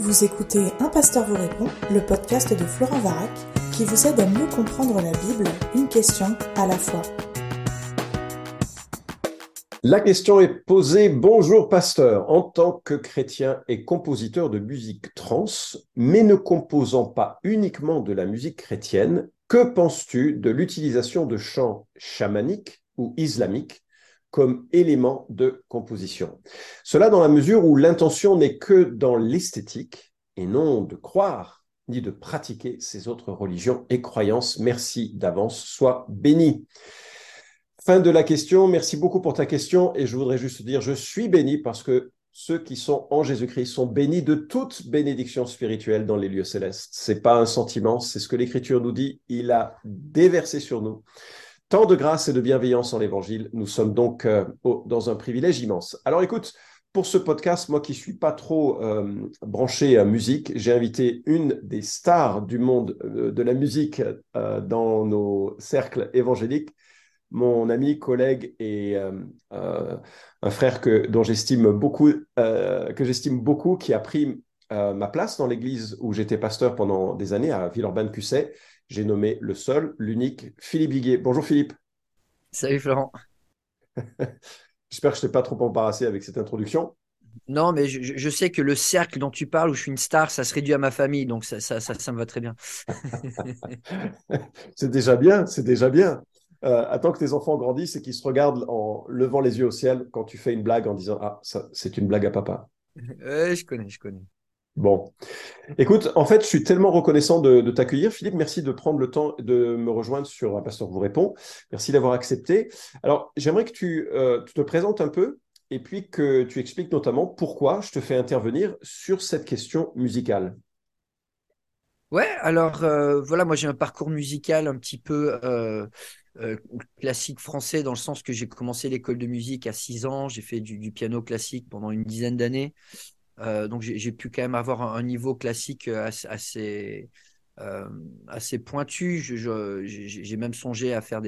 Vous écoutez Un pasteur vous répond, le podcast de Florent Varac, qui vous aide à mieux comprendre la Bible, une question à la fois. La question est posée, bonjour pasteur, en tant que chrétien et compositeur de musique trans, mais ne composant pas uniquement de la musique chrétienne, que penses-tu de l'utilisation de chants chamaniques ou islamiques comme élément de composition. Cela dans la mesure où l'intention n'est que dans l'esthétique et non de croire ni de pratiquer ces autres religions et croyances. Merci d'avance, sois béni. Fin de la question, merci beaucoup pour ta question et je voudrais juste dire, je suis béni parce que ceux qui sont en Jésus-Christ sont bénis de toute bénédiction spirituelle dans les lieux célestes. C'est pas un sentiment, c'est ce que l'Écriture nous dit. Il a déversé sur nous tant de grâce et de bienveillance en l'Évangile. Nous sommes donc euh, dans un privilège immense. Alors écoute, pour ce podcast, moi qui suis pas trop euh, branché à musique, j'ai invité une des stars du monde euh, de la musique dans nos cercles évangéliques, mon ami, collègue et un frère que, dont j'estime beaucoup, que j'estime beaucoup, qui a pris ma place dans l'église où j'étais pasteur pendant des années à Villeurbanne-Cusset j'ai nommé le seul, l'unique, Philippe Viguet. Bonjour Philippe. Salut Florent. J'espère que je ne t'ai pas trop embarrassé avec cette introduction. Non, mais je, sais que le cercle dont tu parles, où je suis une star, ça se réduit à ma famille, donc ça, ça, ça, me va très bien. c'est déjà bien, c'est déjà bien. Euh, attends que tes enfants grandissent et qu'ils se regardent en levant les yeux au ciel quand tu fais une blague en disant Ah, c'est une blague à papa. Ouais, je connais, je connais. Bon. Écoute, en fait, je suis tellement reconnaissant de, t'accueillir. Philippe, merci de prendre le temps de me rejoindre sur Pasteur vous répond. Merci d'avoir accepté. Alors, j'aimerais que tu, euh, te présentes un peu et puis que tu expliques notamment pourquoi je te fais intervenir sur cette question musicale. Ouais, alors euh, voilà, moi j'ai un parcours musical un petit peu euh, classique français dans le sens que j'ai commencé l'école de musique à 6 ans, j'ai fait du, piano classique pendant une dizaine d'années. Euh, donc j'ai pu quand même avoir un, niveau classique euh, assez, euh, assez, pointu. J'ai même songé à faire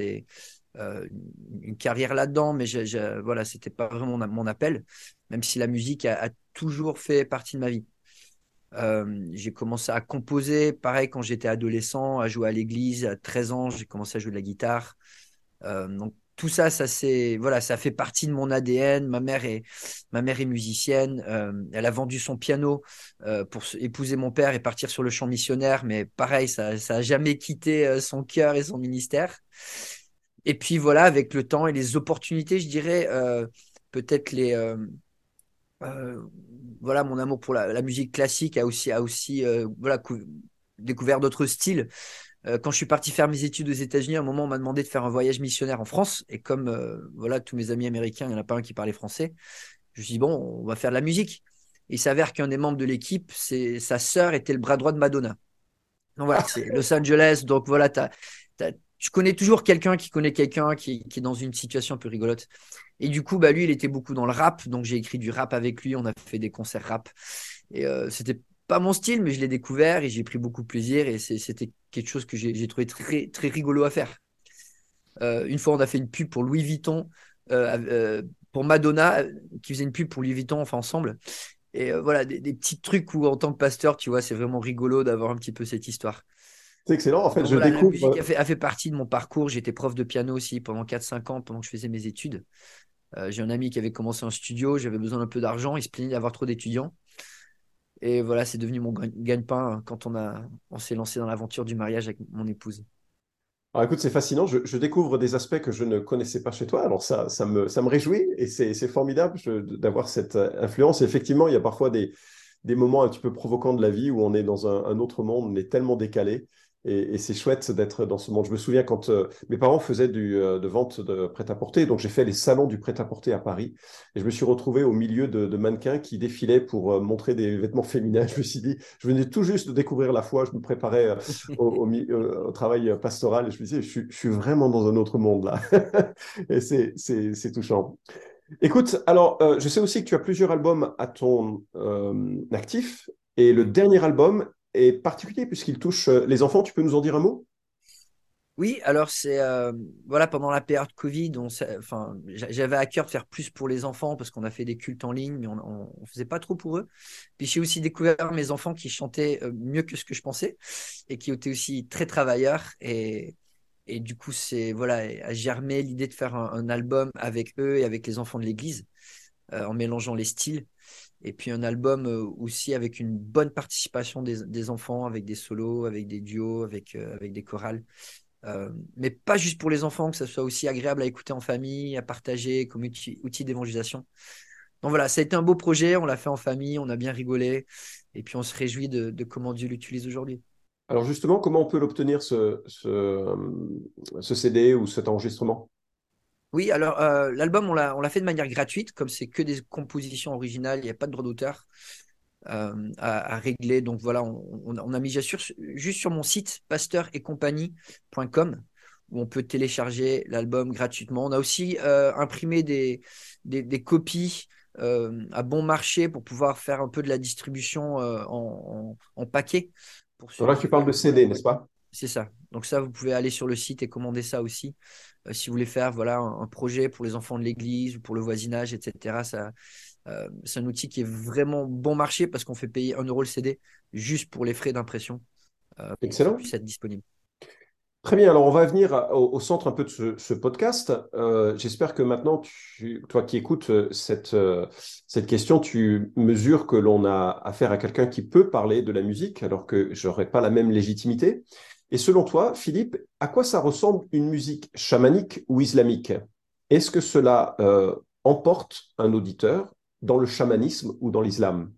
une carrière là-dedans, mais voilà, c'était pas vraiment mon, appel, même si la musique a, toujours fait partie de ma vie. j'ai commencé à composer, pareil, quand j'étais adolescent, à jouer à l'église. À 13 ans, j'ai commencé à jouer de la guitare. donc, tout ça, ça c'est voilà, ça fait partie de mon ADN. Ma mère est ma mère est musicienne. Euh, elle a vendu son piano euh, pour épouser mon père et partir sur le champ missionnaire, mais pareil, ça ça a jamais quitté euh, son cœur et son ministère. Et puis voilà, avec le temps et les opportunités, je dirais peut-être les voilà, mon amour pour la, musique classique a aussi a aussi voilà découvert d'autres styles. Euh, quand je suis parti faire mes études aux États-Unis, à un moment, on m'a demandé de faire un voyage missionnaire en France. Et comme euh, voilà, tous mes amis américains, il n'y en a pas un qui parlait français, je me suis dit, bon, on va faire de la musique. il s'avère qu'un des membres de l'équipe, c'est sa sœur était le bras droit de Madonna. Donc voilà, c'est Los Angeles. Donc voilà, tu connais toujours quelqu'un qui connaît quelqu'un qui, est dans une situation un peu rigolote. Et du coup, bah, lui, il était beaucoup dans le rap. Donc j'ai écrit du rap avec lui. On a fait des concerts rap. Et euh, c'était pas mon style, mais je l'ai découvert et j'ai pris beaucoup de plaisir et c'était quelque chose que j'ai trouvé très, très rigolo à faire. Euh, une fois, on a fait une pub pour Louis Vuitton, euh, euh, pour Madonna, qui faisait une pub pour Louis Vuitton, enfin ensemble. Et voilà, des, petits trucs où, en tant que pasteur, tu vois, c'est vraiment rigolo d'avoir un petit peu cette histoire. C'est excellent. En fait, je découvre. La musique a fait, a fait, partie de mon parcours. J'étais prof de piano aussi pendant 4-5 ans, pendant que je faisais mes études. J'ai un ami qui avait commencé un studio. J'avais besoin d'un peu d'argent. Il se plaignait d'avoir trop d'étudiants. Et voilà, c'est devenu mon gagne-pain quand on, a, on s'est lancé dans l'aventure du mariage avec mon épouse. Alors écoute, c'est fascinant. Je, découvre des aspects que je ne connaissais pas chez toi. Alors ça, ça, me, ça me réjouit et c'est, formidable d'avoir cette euh, influence. effectivement, il y a parfois des, des moments un petit peu provocants de la vie où on est dans un autre monde, on est tellement décalé. Et, c'est chouette d'être dans ce monde. Je me souviens quand euh, mes parents faisaient du, euh, de vente de prêt-à-porter, donc j'ai fait les salons du prêt-à-porter à Paris, et je me suis retrouvé au milieu de, mannequins qui défilaient pour euh, montrer des vêtements féminins. Je me suis dit, je venais tout juste de découvrir la foi, je me préparais au, au, travail pastoral, et je me disais, je, je suis vraiment dans un autre monde là. et c'est touchant. Écoute, alors, je sais aussi que tu as plusieurs albums à ton actif, et le dernier album est particulier puisqu'il touche euh, les enfants. Tu peux nous en dire un mot? Oui, alors c'est euh, voilà pendant la période Covid, on, enfin j'avais à cœur de faire plus pour les enfants parce qu'on a fait des cultes en ligne, mais on, ne faisait pas trop pour eux. Puis j'ai aussi découvert mes enfants qui chantaient euh, mieux que ce que je pensais et qui étaient aussi très travailleurs et et du coup c'est voilà a germé l'idée de faire un, album avec eux et avec les enfants de l'église en mélangeant les styles et puis un album aussi avec une bonne participation des, enfants, avec des solos, avec des duos, avec, avec des chorales. Euh, mais pas juste pour les enfants, que ça soit aussi agréable à écouter en famille, à partager comme outil, d'évangélisation. Donc voilà, ça a été un beau projet, on l'a fait en famille, on a bien rigolé, et puis on se réjouit de, comment Dieu l'utilise aujourd'hui. Alors justement, comment on peut l'obtenir, ce, ce, CD ou cet enregistrement? Oui, alors euh, l'album, on l'a fait de manière gratuite, comme c'est que des compositions originales, il n'y a pas de droit d'auteur. Euh, à, régler. Donc voilà, on, a mis juste sur mon site compagnie.com où on peut télécharger l'album gratuitement. On a aussi euh, imprimé des, des, copies euh, à bon marché pour pouvoir faire un peu de la distribution en, en, paquet. Pour là, tu parles de CD, n'est-ce pas? C'est ça. Donc ça, vous pouvez aller sur le site et commander ça aussi. Si vous voulez faire voilà, un, un, projet pour les enfants de l'église ou pour le voisinage, etc., ça, euh, c'est un outil qui est vraiment bon marché parce qu'on fait payer 1 euro le CD juste pour les frais d'impression. Euh, Excellent. Puisse être disponible. Très bien, alors on va venir au, centre un peu de ce, podcast. Euh, j'espère que maintenant, toi qui écoutes cette, cette question, tu mesures que l'on a affaire à quelqu'un qui peut parler de la musique alors que je n'aurais pas la même légitimité. Et selon toi, Philippe, à quoi ça ressemble une musique chamanique ou islamique? Est-ce que cela emporte un auditeur dans le chamanisme ou dans l'islam?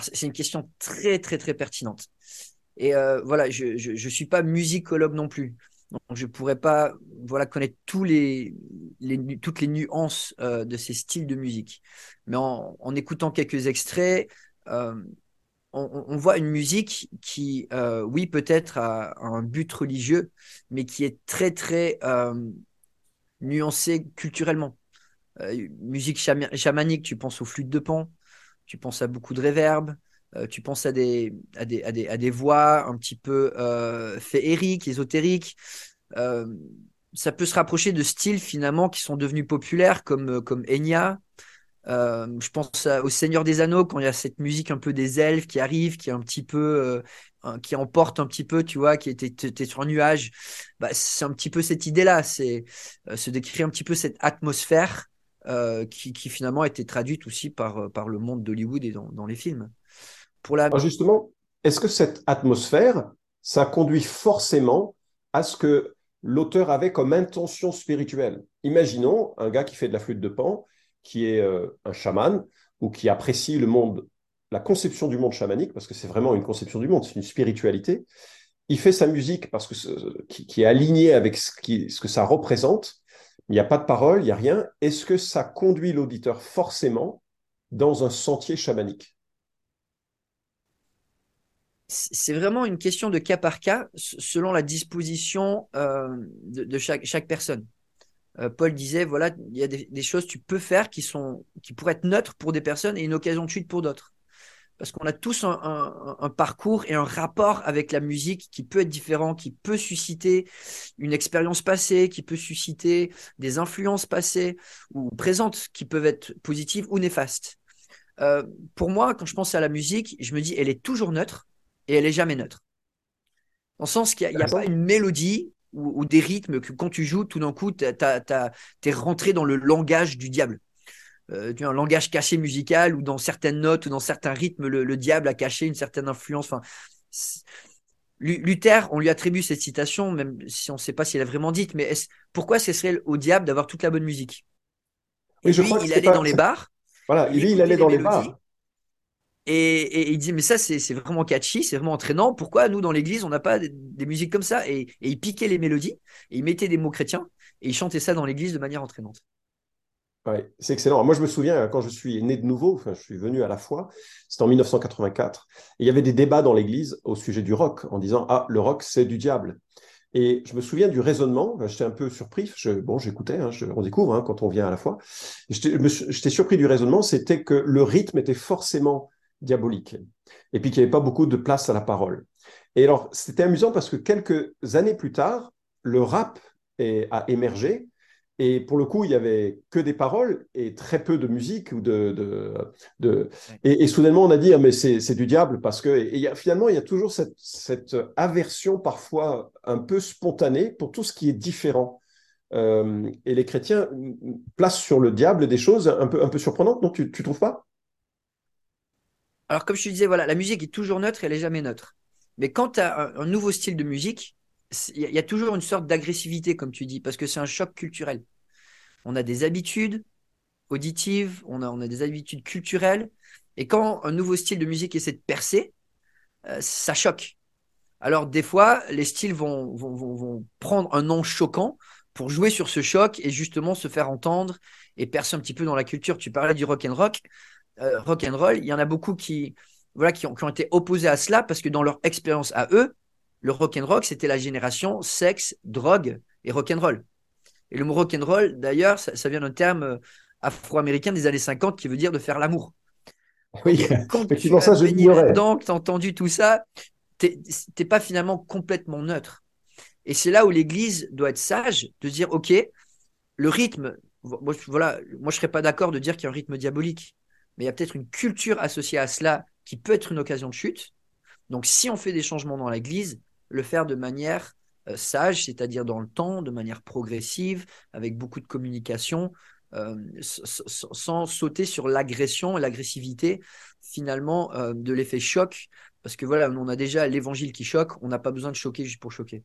C'est une question très, très, très pertinente. Et euh, voilà, je ne suis pas musicologue non plus. Donc, je ne pourrais pas voilà, connaître toutes les nuances euh, de ces styles de musique. Mais en, écoutant quelques extraits, euh, on, voit une musique qui, oui, peut-être a, un but religieux, mais qui est très, très nuancée culturellement. Euh, musique chamanique, tu penses aux flûtes de pan, tu penses à beaucoup de réverb, euh, tu penses à des, à des, à des, à des voix un petit peu euh, féeriques, ésotériques. ça peut se rapprocher de styles finalement qui sont devenus populaires comme, comme Enya. Je pense au Seigneur des Anneaux quand il y a cette musique un peu des elfes qui arrive, qui est un petit peu, qui emporte un petit peu, tu vois, qui était, sur un nuage. Bah, c'est un petit peu cette idée-là, c'est se décrire un petit peu cette atmosphère euh, qui, finalement a été traduite aussi par, euh, le monde d'Hollywood et dans, les films. Pour la... justement, est-ce que cette atmosphère, ça conduit forcément à ce que l'auteur avait comme intention spirituelle? Imaginons un gars qui fait de la flûte de pan, qui est euh, un chaman ou qui apprécie le monde, la conception du monde chamanique, parce que c'est vraiment une conception du monde, c'est une spiritualité. Il fait sa musique parce que qui, est alignée avec ce, que ça représente il n'y a pas de parole, il n'y a rien. Est-ce que ça conduit l'auditeur forcément dans un sentier chamanique? C'est vraiment une question de cas par cas selon la disposition euh, de, chaque, personne. Euh, Paul disait voilà, il y a des, des, choses que tu peux faire qui, sont, qui pourraient être neutres pour des personnes et une occasion de chute pour d'autres parce qu'on a tous un, parcours et un rapport avec la musique qui peut être différent, qui peut susciter une expérience passée, qui peut susciter des influences passées ou présentes qui peuvent être positives ou néfastes. Euh, pour moi, quand je pense à la musique, je me dis elle est toujours neutre et elle est jamais neutre. Dans le sens qu'il n'y a, pas une mélodie ou, des rythmes que quand tu joues, tout d'un coup, tu es rentré dans le langage du diable. Euh, un langage caché musical ou dans certaines notes ou dans certains rythmes, le, diable a caché une certaine influence. Enfin, Luther, on lui attribue cette citation, même si on ne sait pas s'il a vraiment dit, mais pourquoi ce serait au diable d'avoir toute la bonne musique? Et lui, il allait dans les bars. Voilà, lui, il allait dans les bars. Et, il dit, mais ça, c'est vraiment catchy, c'est vraiment entraînant. Pourquoi nous, dans l'église, on n'a pas des, musiques comme ça? Et, il piquait les mélodies, et il mettait des mots chrétiens, et il chantait ça dans l'église de manière entraînante. Ouais, c'est excellent. Moi, je me souviens, quand je suis né de nouveau, enfin, je suis venu à la foi, c'était en 1984, et il y avait des débats dans l'Église au sujet du rock, en disant Ah, le rock, c'est du diable. Et je me souviens du raisonnement, j'étais un peu surpris, bon, j'écoutais, hein, on découvre hein, quand on vient à la foi. J'étais surpris du raisonnement, c'était que le rythme était forcément diabolique, et puis qu'il n'y avait pas beaucoup de place à la parole. Et alors, c'était amusant parce que quelques années plus tard, le rap a émergé. Et pour le coup, il y avait que des paroles et très peu de musique ou de, de, Et, soudainement on a dit ah, mais c'est du diable parce que et finalement il y a toujours cette, cette, aversion parfois un peu spontanée pour tout ce qui est différent. Euh, et les chrétiens placent sur le diable des choses un peu un peu surprenantes, non Tu tu trouves pas? Alors comme je te disais voilà, la musique est toujours neutre, elle est jamais neutre. Mais quand tu as un, nouveau style de musique, il y, a toujours une sorte d'agressivité, comme tu dis, parce que c'est un choc culturel. On a des habitudes auditives, on a, on a des habitudes culturelles, et quand un nouveau style de musique essaie de percer, euh, ça choque. Alors des fois, les styles vont, vont, vont, prendre un nom choquant pour jouer sur ce choc et justement se faire entendre et percer un petit peu dans la culture. Tu parlais du rock and rock, euh, rock and roll. Il y en a beaucoup qui, voilà, qui ont, qui ont été opposés à cela parce que dans leur expérience à eux, le rock and rock, c'était la génération sexe, drogue et rock and roll. Et le mot rock and roll, d'ailleurs, ça, vient d'un terme euh, afro-américain des années 50 qui veut dire de faire l'amour. Oui, quand effectivement, ça, je Donc, tu as entendu tout ça, tu n'es pas finalement complètement neutre. Et c'est là où l'Église doit être sage, de dire, OK, le rythme, voilà, moi je ne serais pas d'accord de dire qu'il y a un rythme diabolique, mais il y a peut-être une culture associée à cela qui peut être une occasion de chute. Donc, si on fait des changements dans l'Église, le faire de manière euh, sage, c'est-à-dire dans le temps, de manière progressive, avec beaucoup de communication, euh, sans sauter sur l'agression, l'agressivité finalement euh, de l'effet choc, parce que voilà, on a déjà l'évangile qui choque, on n'a pas besoin de choquer juste pour choquer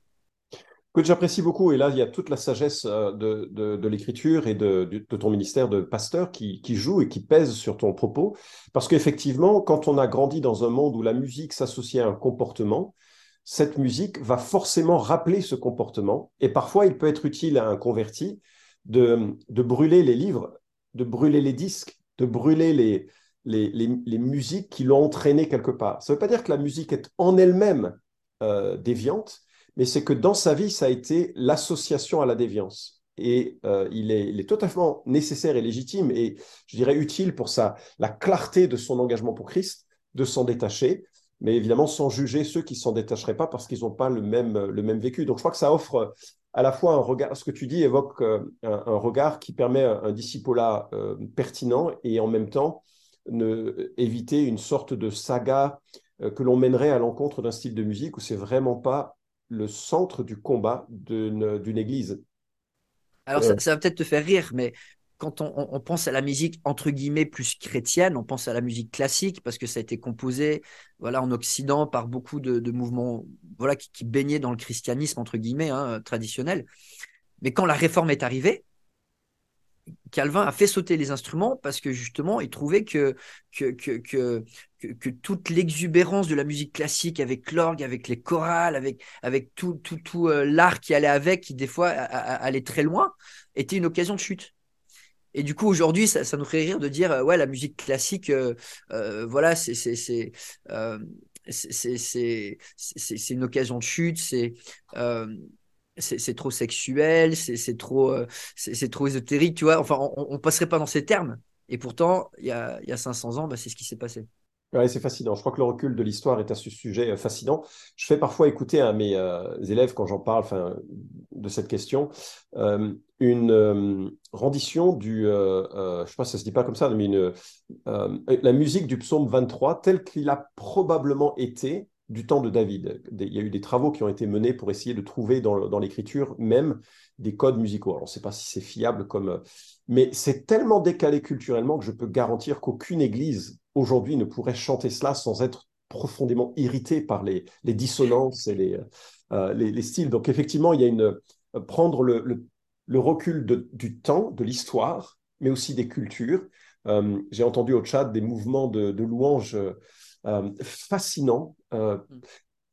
que j'apprécie beaucoup. Et là, il y a toute la sagesse euh, de, l'écriture et de, ton ministère de pasteur qui, joue et qui pèse sur ton propos. Parce qu'effectivement, quand on a grandi dans un monde où la musique s'associe à un comportement, cette musique va forcément rappeler ce comportement. Et parfois, il peut être utile à un converti de, brûler les livres, de brûler les disques, de brûler les, musiques qui l'ont entraîné quelque part. Ça ne veut pas dire que la musique est en elle-même euh, déviante, mais c'est que dans sa vie, ça a été l'association à la déviance. Et euh, il, est, totalement nécessaire et légitime et je dirais utile pour sa, la clarté de son engagement pour Christ, de s'en détacher, mais évidemment sans juger ceux qui ne s'en détacheraient pas parce qu'ils n'ont pas le même, le même vécu. Donc je crois que ça offre à la fois un regard, ce que tu dis évoque euh, un, regard qui permet un discipolat euh, pertinent et en même temps éviter une sorte de saga que l'on mènerait à l'encontre d'un style de musique où c'est vraiment pas le centre du combat d'une église. Alors, ça, va peut-être te faire rire, mais quand on, pense à la musique entre guillemets plus chrétienne, on pense à la musique classique parce que ça a été composé voilà en Occident par beaucoup de, mouvements voilà qui, baignaient dans le christianisme entre guillemets hein, traditionnel. Mais quand la réforme est arrivée, Calvin a fait sauter les instruments parce que justement, il trouvait que, que, que, que, toute l'exubérance de la musique classique avec l'orgue, avec les chorales, avec, avec tout, tout, tout euh, l'art qui allait avec, qui des fois allait très loin, était une occasion de chute. Et du coup, aujourd'hui, ça, nous ferait rire de dire, euh, ouais, la musique classique, euh, voilà, c'est c'est c'est une occasion de chute, c'est c'est trop sexuel, c'est trop, euh, c'est trop ésotérique, tu vois. Enfin, on, ne passerait pas dans ces termes. Et pourtant, il y a, y a 500 ans, bah, c'est ce qui s'est passé. Oui, c'est fascinant. Je crois que le recul de l'histoire est à ce sujet euh, fascinant. Je fais parfois écouter à mes euh, élèves, quand j'en parle de cette question, une rendition du, je ne sais pas si ça se dit pas comme ça, mais une, la musique du psaume 23 tel qu'il a probablement été du temps de David. Il y a eu des travaux qui ont été menés pour essayer de trouver dans, l'écriture même des codes musicaux. Alors, on ne sait pas si c'est fiable comme... Mais c'est tellement décalé culturellement que je peux garantir qu'aucune église aujourd'hui ne pourrait chanter cela sans être profondément irritée par les, dissonances et les, euh, les, styles. Donc, effectivement, il y a une... Prendre le, recul du temps, de l'histoire, mais aussi des cultures. Euh, j'ai entendu au chat des mouvements de, de louanges euh, fascinant, euh,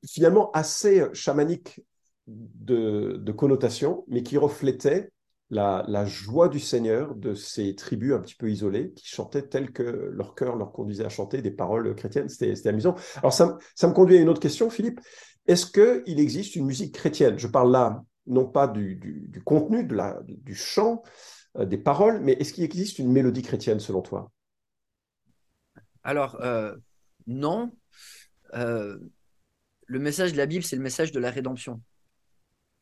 finalement assez chamanique de, connotation, mais qui reflétait la, joie du Seigneur de ces tribus un petit peu isolées qui chantaient tel que leur cœur leur conduisait à chanter des paroles chrétiennes. C'était amusant. Alors ça, ça, me conduit à une autre question, Philippe. Est-ce qu'il existe une musique chrétienne? Je parle là non pas du, contenu, de la, du chant, euh, des paroles, mais est-ce qu'il existe une mélodie chrétienne selon toi? Alors, non. Euh, le message de la Bible, c'est le message de la rédemption.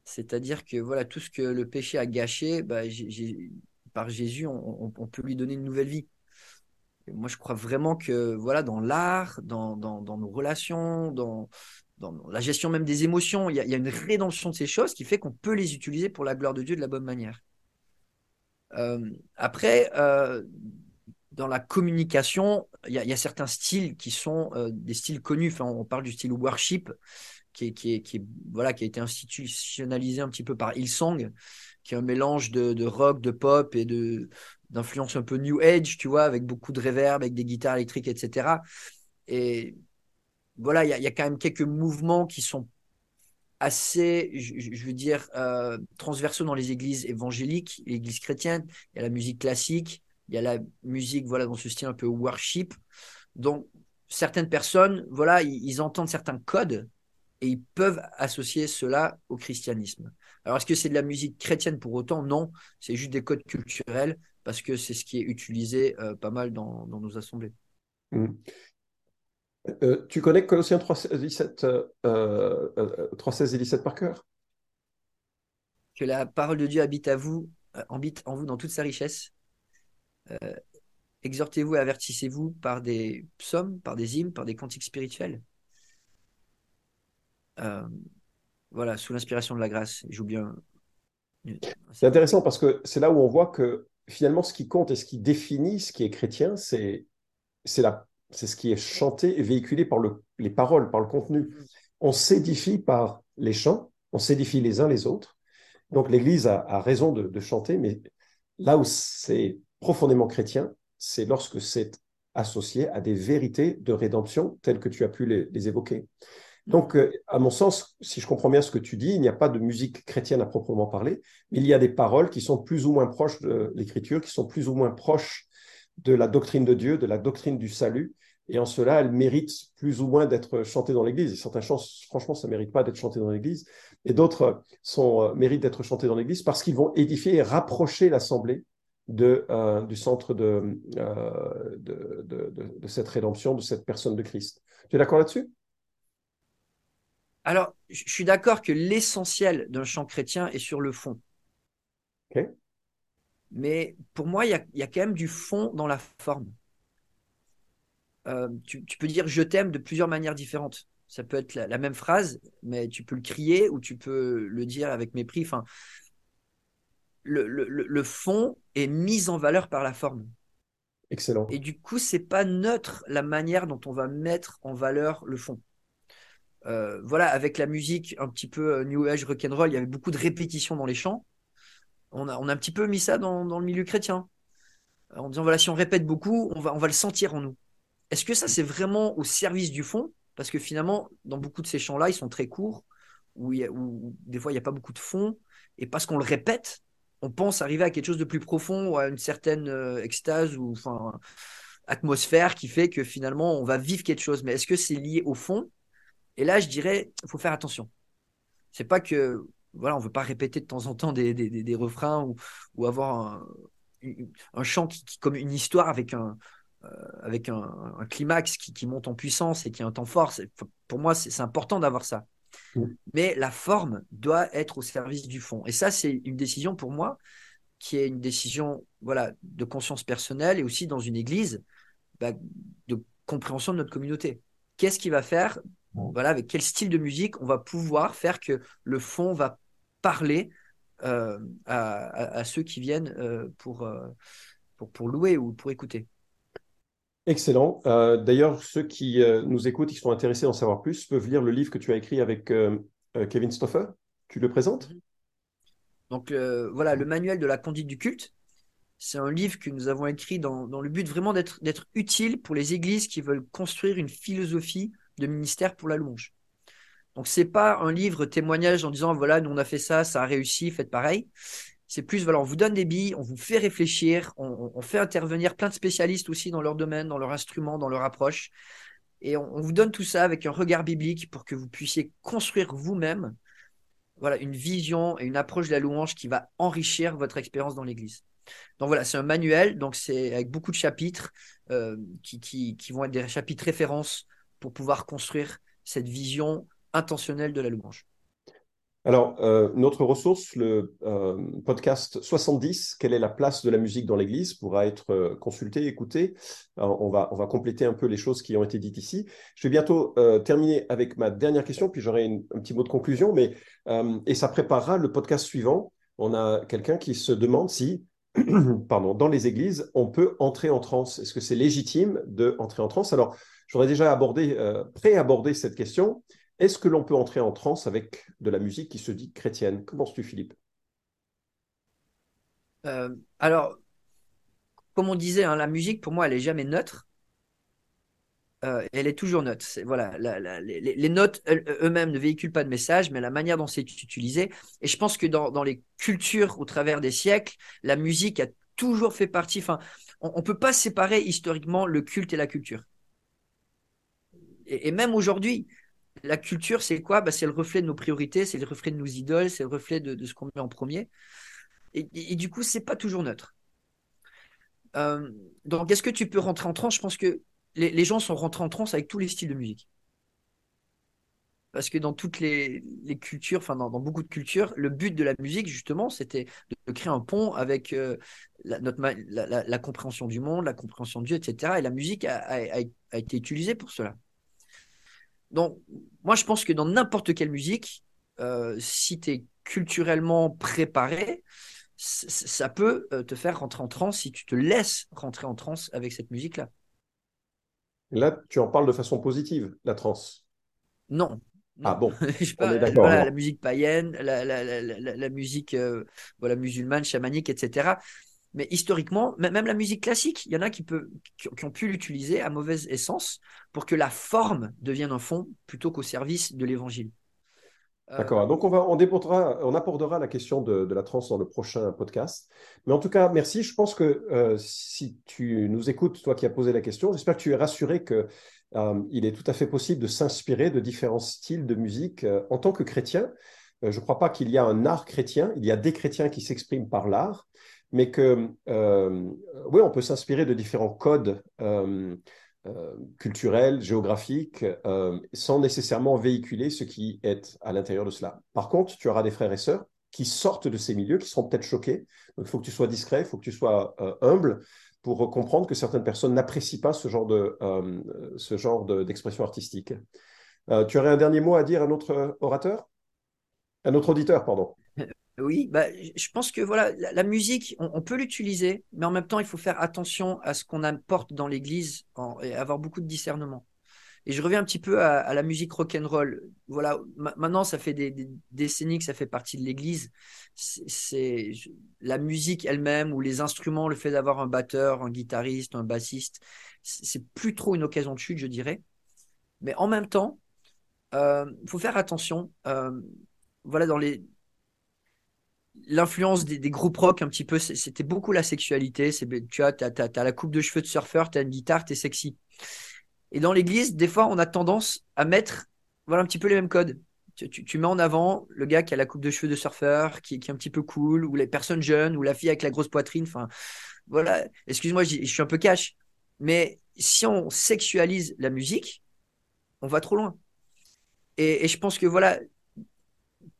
C'est-à-dire que voilà, tout ce que le péché a gâché, bah, par Jésus, on, peut lui donner une nouvelle vie. moi, je crois vraiment que voilà, dans l'art, dans, nos relations, dans, la gestion même des émotions, il y, a, une rédemption de ces choses qui fait qu'on peut les utiliser pour la gloire de Dieu de la bonne manière. Euh, après, euh, dans la communication, il y, a certains styles qui sont euh, des styles connus. Enfin, on parle du style worship, qui, qui, qui, voilà, qui a été institutionnalisé un petit peu par Hillsong, qui est un mélange de, rock, de pop et de d'influence un peu new age, tu vois, avec beaucoup de reverb, avec des guitares électriques, etc. Et voilà, il y, a quand même quelques mouvements qui sont assez, je, veux dire, euh, transversaux dans les églises évangéliques, l'église chrétienne. Il y a la musique classique, il y a la musique, voilà, dans ce style un peu worship. Donc, certaines personnes, voilà, ils, entendent certains codes et ils peuvent associer cela au christianisme. Alors, est-ce que c'est de la musique chrétienne pour autant? Non, c'est juste des codes culturels parce que c'est ce qui est utilisé euh, pas mal dans, nos assemblées. Mmh. Euh, tu connais Colossiens 3, 17, euh, et 17 par cœur? Que la parole de Dieu habite à vous, habite en vous dans toute sa richesse. Exhortez-vous et avertissez-vous par des psaumes, par des hymnes, par des cantiques spirituels. voilà, sous l'inspiration de la grâce. Je bien. C'est intéressant parce que c'est là où on voit que finalement, ce qui compte et ce qui définit ce qui est chrétien, c'est la c'est ce qui est chanté et véhiculé par le, les paroles, par le contenu. Mm. On s'édifie par les chants, on s'édifie les uns les autres. Donc l'Église a, raison de, chanter, mais là où c'est profondément chrétien, c'est lorsque c'est associé à des vérités de rédemption telles que tu as pu les, évoquer. Donc, euh, à mon sens, si je comprends bien ce que tu dis, il n'y a pas de musique chrétienne à proprement parler, mais il y a des paroles qui sont plus ou moins proches de l'Écriture, qui sont plus ou moins proches de la doctrine de Dieu, de la doctrine du salut, et en cela, elle mérite plus ou moins d'être chantée dans l'Église. Et certains chants, franchement, ça ne mérite pas d'être chanté dans l'Église. Et d'autres euh, méritent d'être chantés dans l'Église parce qu'ils vont édifier et rapprocher l'Assemblée de, euh, du centre de, euh, de, de, cette rédemption, de cette personne de Christ. Tu es d'accord là-dessus? Alors, je suis d'accord que l'essentiel d'un chant chrétien est sur le fond. Mais pour moi, il y a, y a quand même du fond dans la forme. Euh, tu, peux dire je t'aime de plusieurs manières différentes. Ça peut être la, même phrase, mais tu peux le crier ou tu peux le dire avec mépris. Enfin, le, fond est mis en valeur par la forme. Excellent. Et du coup, c'est pas neutre la manière dont on va mettre en valeur le fond. Euh, voilà, avec la musique un petit peu euh, New Age rock'n'roll, il y avait beaucoup de répétitions dans les chants. On a, on a un petit peu mis ça dans, le milieu chrétien. En disant, voilà, si on répète beaucoup, on va, on va le sentir en nous. Est-ce que ça, c'est vraiment au service du fond? Parce que finalement, dans beaucoup de ces chants-là, ils sont très courts, où, des fois, il n'y a pas beaucoup de fond. Et parce qu'on le répète, on pense arriver à quelque chose de plus profond, ou à une certaine euh, extase ou enfin, atmosphère qui fait que finalement, on va vivre quelque chose. Mais est-ce que c'est lié au fond? Et là, je dirais, il faut faire attention. C'est pas que voilà, on veut pas répéter de temps en temps des, des, refrains ou, avoir un, chant qui, comme une histoire avec un, euh, avec un, climax qui, monte en puissance et qui a un temps fort. Pour moi, c'est important d'avoir ça. Mm. Mais la forme doit être au service du fond. Et ça, c'est une décision pour moi qui est une décision voilà, de conscience personnelle et aussi dans une église bah, de compréhension de notre communauté. Qu'est-ce qui va faire mm. voilà, Avec quel style de musique on va pouvoir faire que le fond va parler euh, à, ceux qui viennent euh, pour, pour, pour louer ou pour écouter? Excellent. Euh, d'ailleurs, ceux qui euh, nous écoutent, qui sont intéressés d'en savoir plus, peuvent lire le livre que tu as écrit avec euh, Kevin Stoffer. Tu le présentes? Mhm. Donc voilà, le manuel de la conduite du culte. C'est un livre que nous avons écrit dans, dans le but vraiment d'être utile pour les églises qui veulent construire une philosophie de ministère pour la louange. Donc c'est pas un livre témoignage en disant voilà nous on a fait ça, ça a réussi, faites pareil. C'est plus, on vous donne des billes, on vous fait réfléchir, on, fait intervenir plein de spécialistes aussi dans leur domaine, dans leur instrument, dans leur approche. Et on, vous donne tout ça avec un regard biblique pour que vous puissiez construire vous-même voilà, une vision et une approche de la louange qui va enrichir votre expérience dans l'Église. Donc voilà, c'est un manuel, donc c'est avec beaucoup de chapitres euh, qui, vont être des chapitres références pour pouvoir construire cette vision intentionnel de la louange. Alors, euh, notre ressource, le euh, podcast 70, quelle est la place de la musique dans l'Église, pourra être euh, consulté, écouté. on, va, on va compléter un peu les choses qui ont été dites ici. Je vais bientôt terminer avec ma dernière question, puis j'aurai un petit mot de conclusion, mais, et ça préparera le podcast suivant. On a quelqu'un qui se demande si, pardon, dans les églises, on peut entrer en transe. Est-ce que c'est légitime de entrer en transe? Alors, j'aurais déjà abordé, pré-abordé cette question. Est-ce que l'on peut entrer en transe avec de la musique qui se dit chrétienne? Comment penses-tu, Philippe? Euh, Alors, comme on disait, hein, la musique, pour moi, elle est jamais neutre. Euh, elle est toujours neutre. voilà, les, notes eux-mêmes ne véhiculent pas de message, mais la manière dont c'est utilisé. Et je pense que dans, les cultures au travers des siècles, la musique a toujours fait partie. On ne peut pas séparer historiquement le culte et la culture. et même aujourd'hui, la culture, c'est quoi? Bah, C'est le reflet de nos priorités, c'est le reflet de nos idoles, c'est le reflet de, ce qu'on met en premier. Et, du coup, c'est pas toujours neutre. Euh, donc, est-ce que tu peux rentrer en transe? Je pense que les, gens sont rentrés en transe avec tous les styles de musique. Parce que dans toutes les, cultures, enfin dans, beaucoup de cultures, le but de la musique, justement, c'était de, créer un pont avec euh, la, compréhension du monde, la compréhension de Dieu, etc. Et la musique a été utilisée pour cela. Donc, moi, je pense que dans n'importe quelle musique, euh, si tu es culturellement préparé, ça peut euh, te faire rentrer en transe si tu te laisses rentrer en transe avec cette musique-là. Là, tu en parles de façon positive, la transe. Non. Ah bon je parle, La musique païenne, la, musique euh, voilà, musulmane, chamanique, etc. Mais historiquement, même la musique classique, il y en a qui, ont pu l'utiliser à mauvaise essence pour que la forme devienne un fond plutôt qu'au service de l'évangile. Euh, D'accord. Donc, on, va, on, abordera la question de, la trans dans le prochain podcast. Mais en tout cas, merci. Je pense que euh, si tu nous écoutes, toi qui as posé la question, j'espère que tu es rassuré qu'il euh, est tout à fait possible de s'inspirer de différents styles de musique en tant que chrétien. je ne crois pas qu'il y a un art chrétien. Il y a des chrétiens qui s'expriment par l'art mais que euh, oui, on peut s'inspirer de différents codes euh, euh, culturels, géographiques, sans nécessairement véhiculer ce qui est à l'intérieur de cela. Par contre, tu auras des frères et sœurs qui sortent de ces milieux, qui seront peut-être choqués. Donc, il faut que tu sois discret, il faut que tu sois humble pour comprendre que certaines personnes n'apprécient pas ce genre de ce genre d'expression artistique. tu aurais un dernier mot à dire à notre orateur, à notre auditeur, pardon. Oui, bah, je pense que voilà, la, musique, on, peut l'utiliser, mais en même temps, il faut faire attention à ce qu'on apporte dans l'Église et avoir beaucoup de discernement. Et je reviens un petit peu à, la musique rock and roll. Voilà, maintenant, ça fait des, décennies que ça fait partie de l'Église. C'est la musique elle-même ou les instruments, le fait d'avoir un batteur, un guitariste, un bassiste, c'est plus trop une occasion de chute, je dirais. Mais en même temps, il euh, faut faire attention. Euh, voilà, dans les l'influence des, groupes rock un petit peu, c'était beaucoup la sexualité. Tu as, as, la coupe de cheveux de surfeur, tu as une guitare, tu es sexy. Et dans l'église, des fois, on a tendance à mettre voilà, un petit peu les mêmes codes. Tu, mets en avant le gars qui a la coupe de cheveux de surfeur, qui, qui, est un petit peu cool, ou les personnes jeunes, ou la fille avec la grosse poitrine. Enfin, voilà. Excuse-moi, je, suis un peu cash. Mais si on sexualise la musique, on va trop loin. Et je pense que voilà,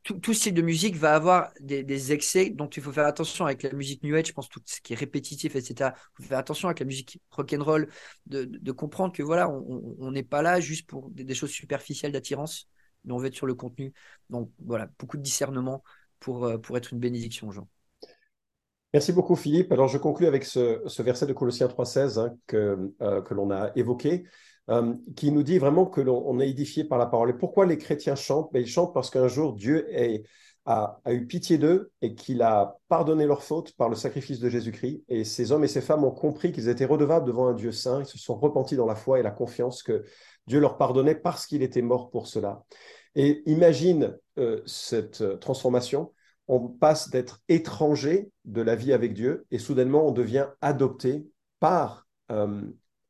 tout, style de musique va avoir des, excès, donc il faut faire attention avec la musique New Age, je pense tout ce qui est répétitif, etc. Il faut faire attention avec la musique rock and roll, de, de comprendre que voilà, on n'est pas là juste pour des, choses superficielles d'attirance, mais on veut être sur le contenu. Donc voilà, beaucoup de discernement pour, euh, pour être une bénédiction aux gens. Merci beaucoup Philippe. Alors je conclue avec ce, verset de Colossiens 3.16 hein, que, euh, que l'on a évoqué. Euh, qui nous dit vraiment que l'on est édifié par la parole. Et pourquoi les chrétiens chantent? Ben, Ils chantent parce qu'un jour Dieu a, eu pitié d'eux et qu'il a pardonné leurs fautes par le sacrifice de Jésus-Christ. Et ces hommes et ces femmes ont compris qu'ils étaient redevables devant un Dieu saint. Ils se sont repentis dans la foi et la confiance que Dieu leur pardonnait parce qu'il était mort pour cela. Et imagine euh, cette transformation. On passe d'être étranger de la vie avec Dieu et soudainement on devient adopté par, euh,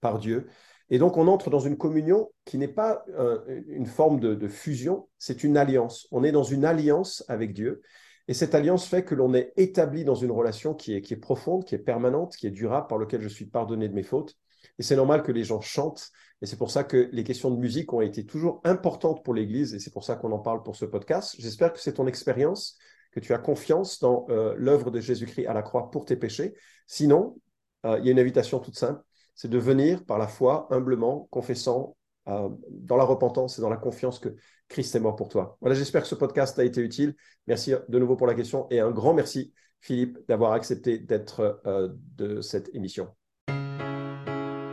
par Dieu. Et donc, on entre dans une communion qui n'est pas euh, une forme de, fusion, c'est une alliance. On est dans une alliance avec Dieu. Et cette alliance fait que l'on est établi dans une relation qui est, qui est profonde, qui est permanente, qui est durable, par laquelle je suis pardonné de mes fautes. Et c'est normal que les gens chantent. Et c'est pour ça que les questions de musique ont été toujours importantes pour l'Église. Et c'est pour ça qu'on en parle pour ce podcast. J'espère que c'est ton expérience, que tu as confiance dans euh, l'œuvre de Jésus-Christ à la croix pour tes péchés. Sinon, euh, il y a une invitation toute simple. C'est de venir par la foi, humblement, confessant, euh, dans la repentance et dans la confiance que Christ est mort pour toi. Voilà, j'espère que ce podcast a été utile. Merci de nouveau pour la question et un grand merci, Philippe, d'avoir accepté d'être de cette émission.